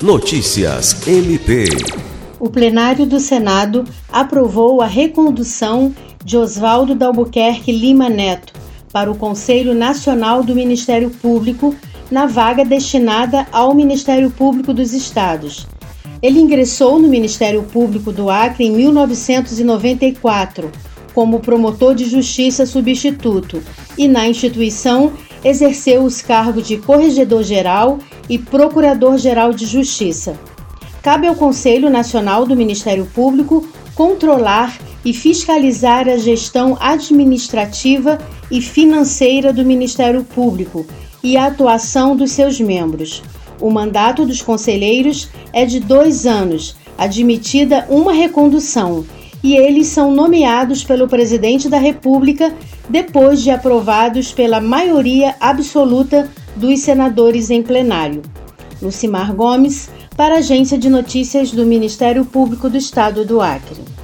Notícias MP. O plenário do Senado aprovou a recondução de Oswaldo Dalbuquerque Lima Neto para o Conselho Nacional do Ministério Público na vaga destinada ao Ministério Público dos Estados. Ele ingressou no Ministério Público do Acre em 1994 como promotor de justiça substituto e, na instituição, exerceu os cargos de Corregedor-Geral e Procurador-Geral de Justiça. Cabe ao Conselho Nacional do Ministério Público controlar e fiscalizar a gestão administrativa e financeira do Ministério Público e a atuação dos seus membros. O mandato dos conselheiros é de dois anos, admitida uma recondução, e eles são nomeados pelo Presidente da República depois de aprovados pela maioria absoluta dos senadores em plenário. Lucimar Gomes, para a Agência de Notícias do Ministério Público do Estado do Acre.